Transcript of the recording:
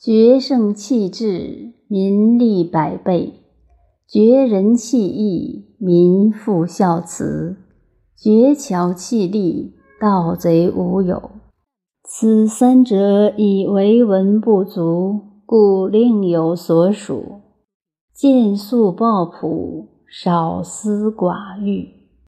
绝胜气质，民利百倍；绝人气义，民复孝慈；绝巧气力，盗贼无有。此三者，以为文不足，故另有所属。见素抱朴，少思寡欲。